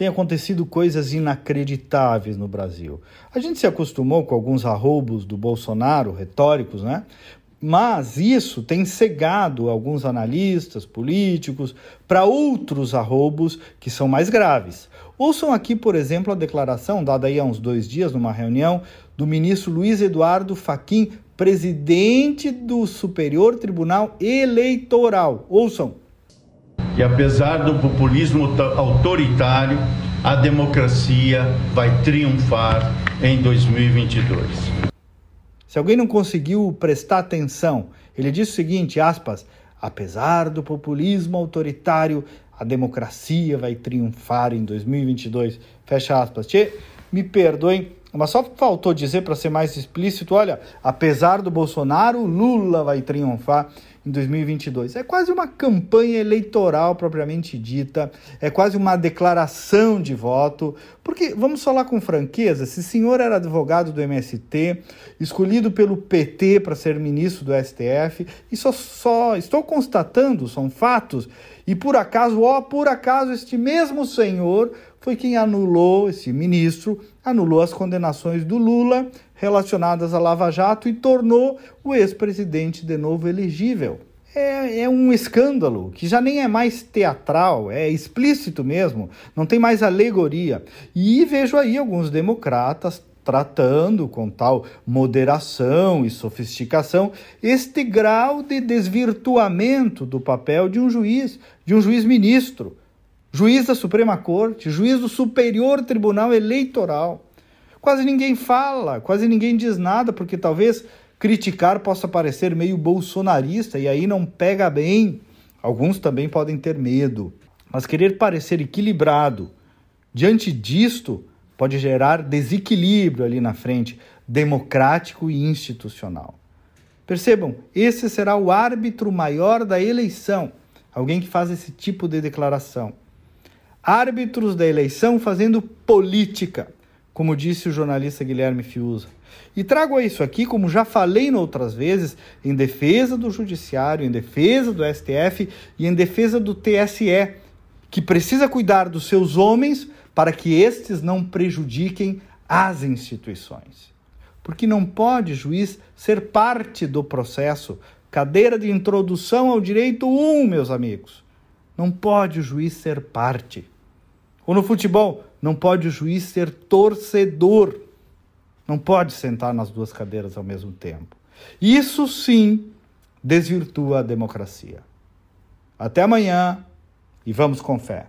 tem acontecido coisas inacreditáveis no Brasil. A gente se acostumou com alguns arroubos do Bolsonaro, retóricos, né? Mas isso tem cegado alguns analistas políticos para outros arroubos que são mais graves. Ouçam aqui, por exemplo, a declaração dada aí há uns dois dias numa reunião do ministro Luiz Eduardo Faquim, presidente do Superior Tribunal Eleitoral. Ouçam. E apesar do populismo autoritário, a democracia vai triunfar em 2022. Se alguém não conseguiu prestar atenção, ele diz o seguinte, aspas, apesar do populismo autoritário, a democracia vai triunfar em 2022, fecha aspas. Tchê, me perdoem, mas só faltou dizer para ser mais explícito, olha, apesar do Bolsonaro, Lula vai triunfar em 2022. É quase uma campanha eleitoral propriamente dita, é quase uma declaração de voto, porque vamos falar com franqueza, esse senhor era advogado do MST, escolhido pelo PT para ser ministro do STF, e só, só estou constatando, são fatos, e por acaso, ó, por acaso, este mesmo senhor foi quem anulou, esse ministro, anulou as condenações do Lula relacionadas à Lava Jato e tornou o ex-presidente de novo elegível. É, é, um escândalo que já nem é mais teatral, é explícito mesmo, não tem mais alegoria. E vejo aí alguns democratas tratando com tal moderação e sofisticação este grau de desvirtuamento do papel de um juiz, de um juiz ministro, juiz da Suprema Corte, juiz do Superior Tribunal Eleitoral. Quase ninguém fala, quase ninguém diz nada, porque talvez criticar possa parecer meio bolsonarista e aí não pega bem. Alguns também podem ter medo, mas querer parecer equilibrado diante disto pode gerar desequilíbrio ali na frente, democrático e institucional. Percebam, esse será o árbitro maior da eleição, alguém que faz esse tipo de declaração. Árbitros da eleição fazendo política como disse o jornalista Guilherme Fiuza. E trago isso aqui, como já falei outras vezes, em defesa do Judiciário, em defesa do STF e em defesa do TSE, que precisa cuidar dos seus homens para que estes não prejudiquem as instituições. Porque não pode juiz ser parte do processo. Cadeira de introdução ao direito 1, meus amigos. Não pode o juiz ser parte. Ou no futebol, não pode o juiz ser torcedor. Não pode sentar nas duas cadeiras ao mesmo tempo. Isso sim desvirtua a democracia. Até amanhã e vamos com fé.